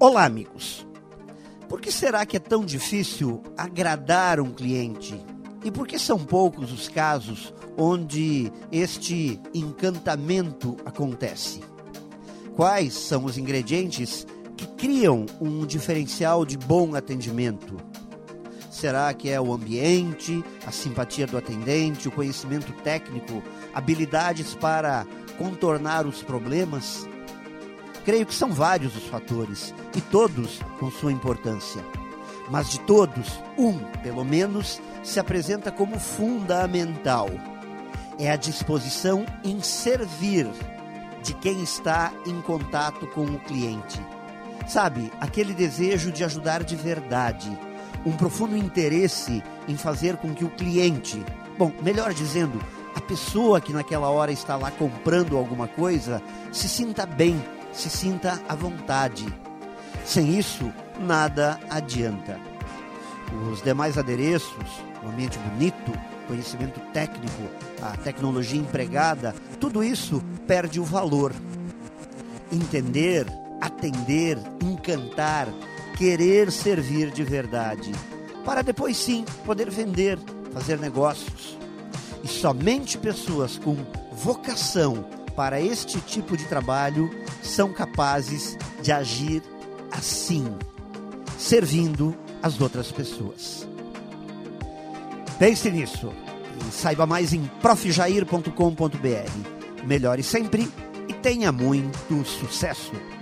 Olá, amigos. Por que será que é tão difícil agradar um cliente? E por que são poucos os casos onde este encantamento acontece? Quais são os ingredientes que criam um diferencial de bom atendimento? Será que é o ambiente, a simpatia do atendente, o conhecimento técnico, habilidades para contornar os problemas? Creio que são vários os fatores e todos com sua importância. Mas de todos, um, pelo menos, se apresenta como fundamental. É a disposição em servir de quem está em contato com o cliente. Sabe, aquele desejo de ajudar de verdade um profundo interesse em fazer com que o cliente, bom, melhor dizendo, a pessoa que naquela hora está lá comprando alguma coisa, se sinta bem, se sinta à vontade. Sem isso, nada adianta. Os demais adereços, o ambiente bonito, conhecimento técnico, a tecnologia empregada, tudo isso perde o valor. Entender, atender, encantar, querer servir de verdade, para depois sim poder vender, fazer negócios. E somente pessoas com vocação para este tipo de trabalho são capazes de agir assim, servindo as outras pessoas. Pense nisso e saiba mais em profjair.com.br. Melhore sempre e tenha muito sucesso!